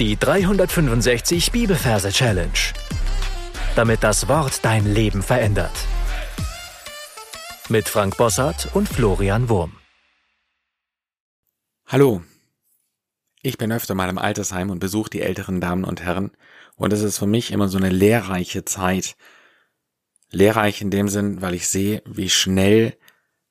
Die 365 Bibelverse Challenge. Damit das Wort dein Leben verändert. Mit Frank Bossart und Florian Wurm. Hallo. Ich bin öfter mal im Altersheim und besuche die älteren Damen und Herren und es ist für mich immer so eine lehrreiche Zeit. Lehrreich in dem Sinn, weil ich sehe, wie schnell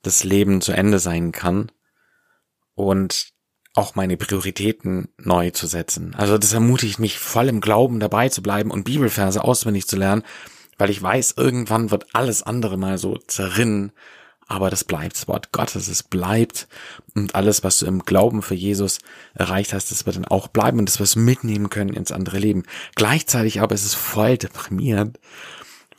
das Leben zu Ende sein kann und auch meine Prioritäten neu zu setzen. Also das ermutigt mich voll im Glauben dabei zu bleiben und Bibelverse auswendig zu lernen, weil ich weiß, irgendwann wird alles andere mal so zerrinnen, aber das bleibt das Wort Gottes, es bleibt und alles, was du im Glauben für Jesus erreicht hast, das wird dann auch bleiben und das wirst du mitnehmen können ins andere Leben. Gleichzeitig aber ist es voll deprimierend,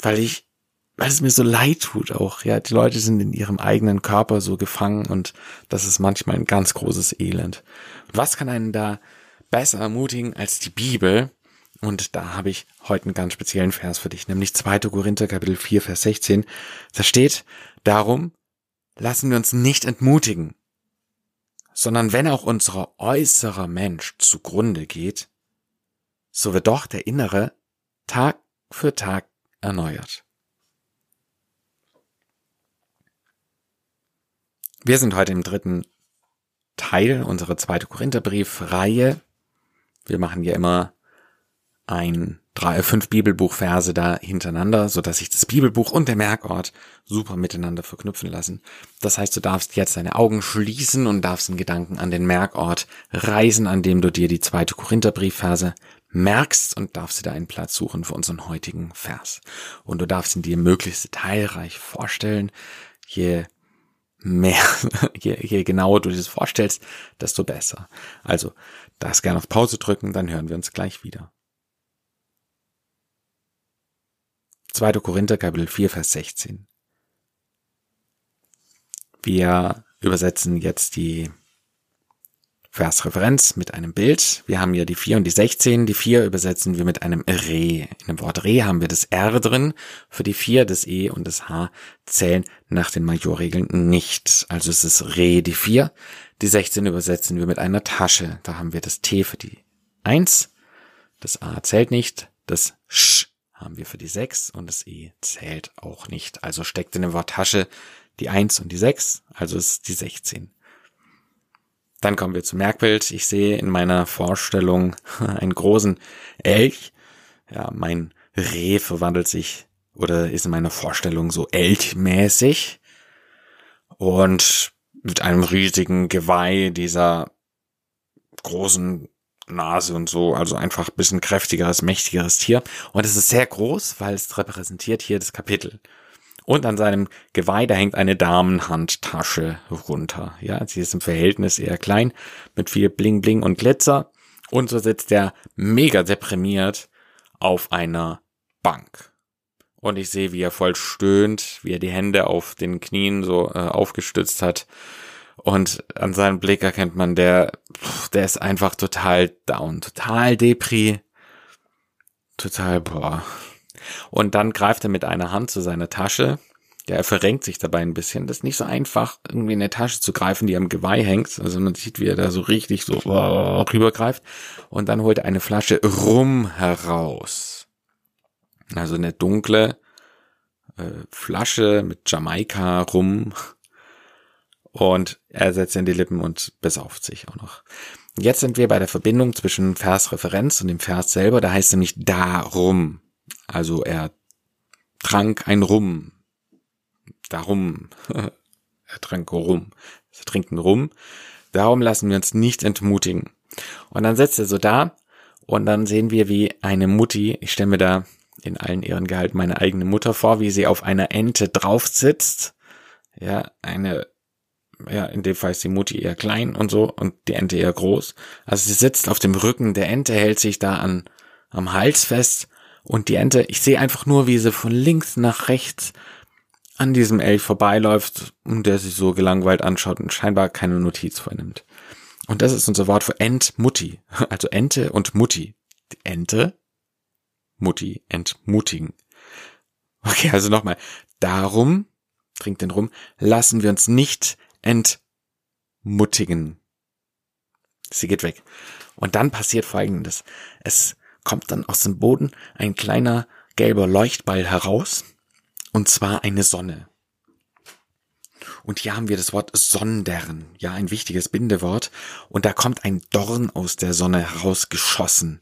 weil ich weil es mir so leid tut auch. Ja, die Leute sind in ihrem eigenen Körper so gefangen und das ist manchmal ein ganz großes Elend. Was kann einen da besser ermutigen als die Bibel? Und da habe ich heute einen ganz speziellen Vers für dich, nämlich 2. Korinther Kapitel 4, Vers 16. Da steht, darum lassen wir uns nicht entmutigen, sondern wenn auch unser äußerer Mensch zugrunde geht, so wird doch der innere Tag für Tag erneuert. Wir sind heute im dritten Teil unserer zweite Korintherbrief-Reihe. Wir machen ja immer ein drei, fünf Bibelbuchverse da hintereinander, so dass sich das Bibelbuch und der Merkort super miteinander verknüpfen lassen. Das heißt, du darfst jetzt deine Augen schließen und darfst in Gedanken an den Merkort reisen, an dem du dir die zweite Korintherbriefverse merkst und darfst dir da einen Platz suchen für unseren heutigen Vers. Und du darfst ihn dir möglichst detailreich vorstellen. Je mehr, je, je genauer du dir das vorstellst, desto besser. Also, das gerne auf Pause drücken, dann hören wir uns gleich wieder. 2. Korinther Kapitel 4, Vers 16. Wir übersetzen jetzt die Versreferenz mit einem Bild. Wir haben ja die 4 und die 16. Die 4 übersetzen wir mit einem Re. In dem Wort Re haben wir das R drin. Für die 4 das E und das H zählen nach den Majorregeln nicht. Also es ist Re die 4. Die 16 übersetzen wir mit einer Tasche. Da haben wir das T für die 1. Das A zählt nicht. Das Sch haben wir für die 6 und das E zählt auch nicht. Also steckt in dem Wort Tasche die 1 und die 6. Also ist die 16. Dann kommen wir zum Merkbild. Ich sehe in meiner Vorstellung einen großen Elch. Ja, mein Reh verwandelt sich oder ist in meiner Vorstellung so elchmäßig und mit einem riesigen Geweih dieser großen Nase und so, also einfach ein bisschen kräftigeres, mächtigeres Tier. Und es ist sehr groß, weil es repräsentiert hier das Kapitel. Und an seinem Geweih, da hängt eine Damenhandtasche runter. Ja, sie ist im Verhältnis eher klein, mit viel Bling Bling und Glitzer. Und so sitzt er mega deprimiert auf einer Bank. Und ich sehe, wie er voll stöhnt, wie er die Hände auf den Knien so äh, aufgestützt hat. Und an seinem Blick erkennt man, der, der ist einfach total down, total depri, total, boah, und dann greift er mit einer Hand zu seiner Tasche. Ja, er verrenkt sich dabei ein bisschen. Das ist nicht so einfach, irgendwie in eine Tasche zu greifen, die am Geweih hängt. Also man sieht, wie er da so richtig so rübergreift. Und dann holt er eine Flasche Rum heraus. Also eine dunkle äh, Flasche mit Jamaika Rum. Und er setzt in die Lippen und besauft sich auch noch. Jetzt sind wir bei der Verbindung zwischen Versreferenz und dem Vers selber. Da heißt es nämlich darum. Also er trank ein Rum. Darum. er trank Rum. Sie trinken Rum. Darum lassen wir uns nicht entmutigen. Und dann setzt er so da und dann sehen wir, wie eine Mutti, ich stelle mir da in allen Ehrengehalt meine eigene Mutter vor, wie sie auf einer Ente drauf sitzt. Ja, eine, ja, in dem Fall ist die Mutti eher klein und so und die Ente eher groß. Also sie sitzt auf dem Rücken der Ente, hält sich da an, am Hals fest und die Ente, ich sehe einfach nur, wie sie von links nach rechts an diesem Elch vorbeiläuft und der sich so gelangweilt anschaut und scheinbar keine Notiz vornimmt. Und das ist unser Wort für Entmutti. Also Ente und Mutti. Die Ente, Mutti, entmutigen. Okay, also nochmal. Darum, trinkt den rum, lassen wir uns nicht entmutigen. Sie geht weg. Und dann passiert Folgendes. Es kommt dann aus dem Boden ein kleiner gelber Leuchtball heraus. Und zwar eine Sonne. Und hier haben wir das Wort Sondern, ja, ein wichtiges Bindewort. Und da kommt ein Dorn aus der Sonne herausgeschossen.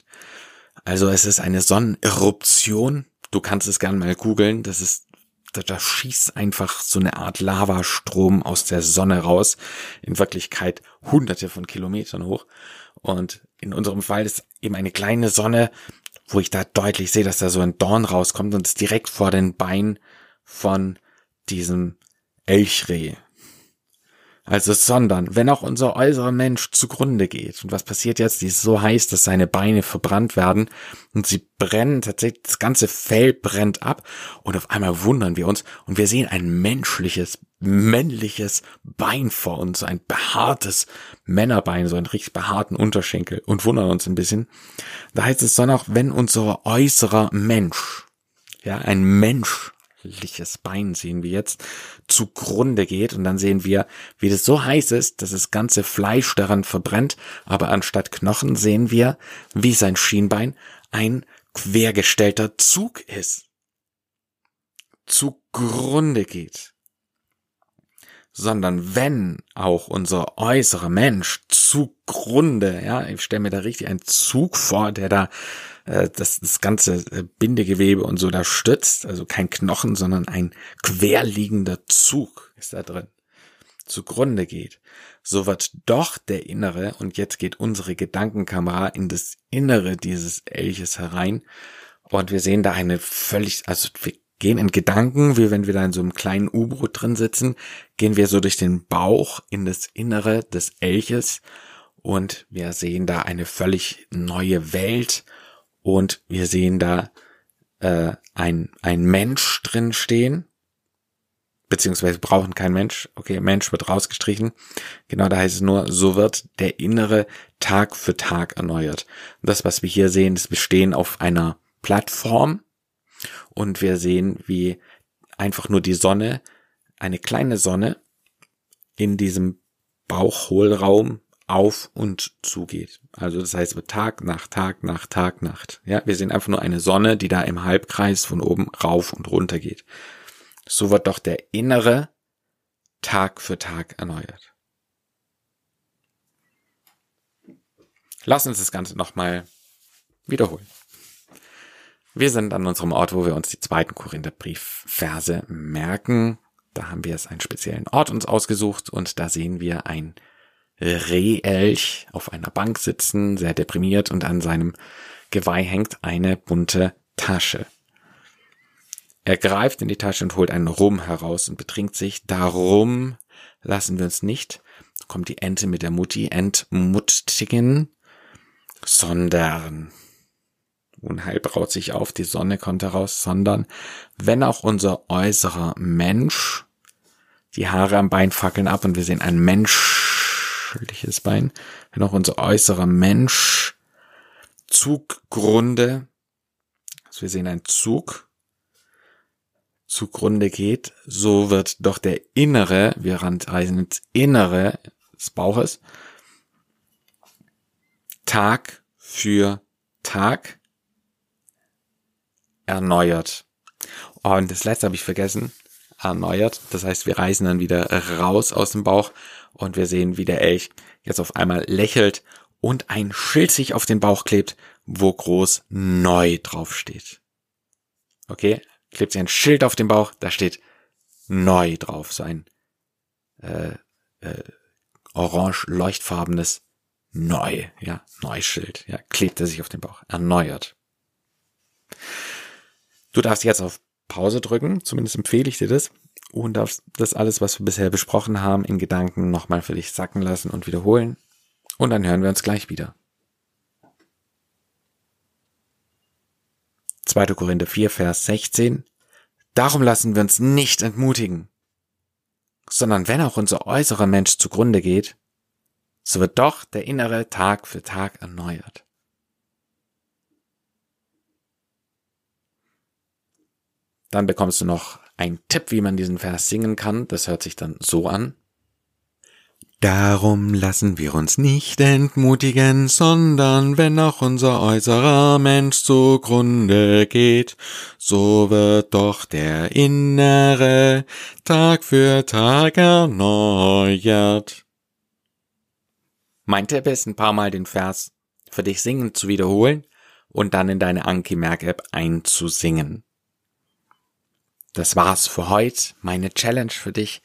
Also es ist eine Sonneneruption. Du kannst es gern mal googeln. Das ist, da, da schießt einfach so eine Art Lavastrom aus der Sonne raus. In Wirklichkeit hunderte von Kilometern hoch. Und in unserem Fall ist eben eine kleine Sonne, wo ich da deutlich sehe, dass da so ein Dorn rauskommt und es direkt vor den Beinen von diesem Elchreh. Also, sondern, wenn auch unser äußerer Mensch zugrunde geht. Und was passiert jetzt? Die ist so heiß, dass seine Beine verbrannt werden und sie brennen tatsächlich, das ganze Fell brennt ab und auf einmal wundern wir uns und wir sehen ein menschliches, männliches Bein vor uns, ein behaartes Männerbein, so einen richtig behaarten Unterschenkel und wundern uns ein bisschen. Da heißt es dann auch, wenn unser äußerer Mensch, ja, ein Mensch liches Bein sehen wir jetzt, zugrunde geht und dann sehen wir, wie das so heiß ist, dass das ganze Fleisch daran verbrennt, aber anstatt Knochen sehen wir, wie sein Schienbein ein quergestellter Zug ist. Zugrunde geht. Sondern wenn auch unser äußerer Mensch zugrunde, ja, ich stelle mir da richtig einen Zug vor, der da äh, das, das ganze äh, Bindegewebe und so da stützt. Also kein Knochen, sondern ein querliegender Zug ist da drin. Zugrunde geht. So wird doch der Innere, und jetzt geht unsere Gedankenkamera in das Innere dieses Elches herein. Und wir sehen da eine völlig, also wir gehen in Gedanken, wie wenn wir da in so einem kleinen U-Boot drin sitzen, gehen wir so durch den Bauch in das Innere des Elches und wir sehen da eine völlig neue Welt und wir sehen da äh, ein, ein Mensch drin stehen, beziehungsweise brauchen kein Mensch. Okay, Mensch wird rausgestrichen. Genau, da heißt es nur, so wird der Innere Tag für Tag erneuert. Und das, was wir hier sehen, ist bestehen auf einer Plattform und wir sehen, wie einfach nur die Sonne, eine kleine Sonne in diesem Bauchhohlraum auf und zugeht. Also das heißt Tag nach Tag nach Tag Nacht. Ja, wir sehen einfach nur eine Sonne, die da im Halbkreis von oben rauf und runter geht. So wird doch der innere Tag für Tag erneuert. Lass uns das Ganze nochmal wiederholen. Wir sind an unserem Ort, wo wir uns die zweiten Korintherbriefverse merken. Da haben wir es einen speziellen Ort uns ausgesucht und da sehen wir ein Rehelch auf einer Bank sitzen, sehr deprimiert und an seinem Geweih hängt eine bunte Tasche. Er greift in die Tasche und holt einen Rum heraus und betrinkt sich. Darum lassen wir uns nicht, kommt die Ente mit der Mutti, entmuttigen, sondern Unheil braut sich auf, die Sonne kommt heraus, sondern wenn auch unser äußerer Mensch, die Haare am Bein fackeln ab und wir sehen einen Mensch menschliches Bein, wenn auch unser äußerer Mensch zugrunde, also wir sehen einen Zug, zugrunde geht, so wird doch der innere, wir reisen ins Innere des Bauches, Tag für Tag erneuert. Und das letzte habe ich vergessen, erneuert. Das heißt, wir reisen dann wieder raus aus dem Bauch und wir sehen, wie der Elch jetzt auf einmal lächelt und ein Schild sich auf den Bauch klebt, wo groß neu draufsteht. Okay, klebt sich ein Schild auf den Bauch, da steht neu drauf, so ein äh, äh, orange leuchtfarbenes neu, ja, Neuschild, ja, klebt er sich auf den Bauch, erneuert. Du darfst jetzt auf Pause drücken, zumindest empfehle ich dir das und darfst das alles, was wir bisher besprochen haben, in Gedanken nochmal für dich sacken lassen und wiederholen. Und dann hören wir uns gleich wieder. 2. Korinther 4, Vers 16. Darum lassen wir uns nicht entmutigen, sondern wenn auch unser äußerer Mensch zugrunde geht, so wird doch der innere Tag für Tag erneuert. Dann bekommst du noch einen Tipp, wie man diesen Vers singen kann. Das hört sich dann so an. Darum lassen wir uns nicht entmutigen, sondern wenn auch unser äußerer Mensch zugrunde geht, so wird doch der innere Tag für Tag erneuert. Mein Tipp ist, ein paar Mal den Vers für dich singend zu wiederholen und dann in deine Anki-Merk-App einzusingen. Das war's für heute. Meine Challenge für dich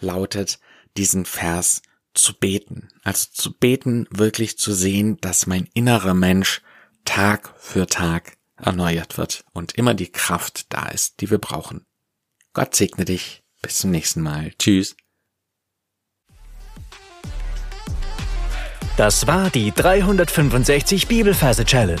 lautet, diesen Vers zu beten. Also zu beten, wirklich zu sehen, dass mein innerer Mensch Tag für Tag erneuert wird und immer die Kraft da ist, die wir brauchen. Gott segne dich. Bis zum nächsten Mal. Tschüss. Das war die 365 Bibelferse Challenge.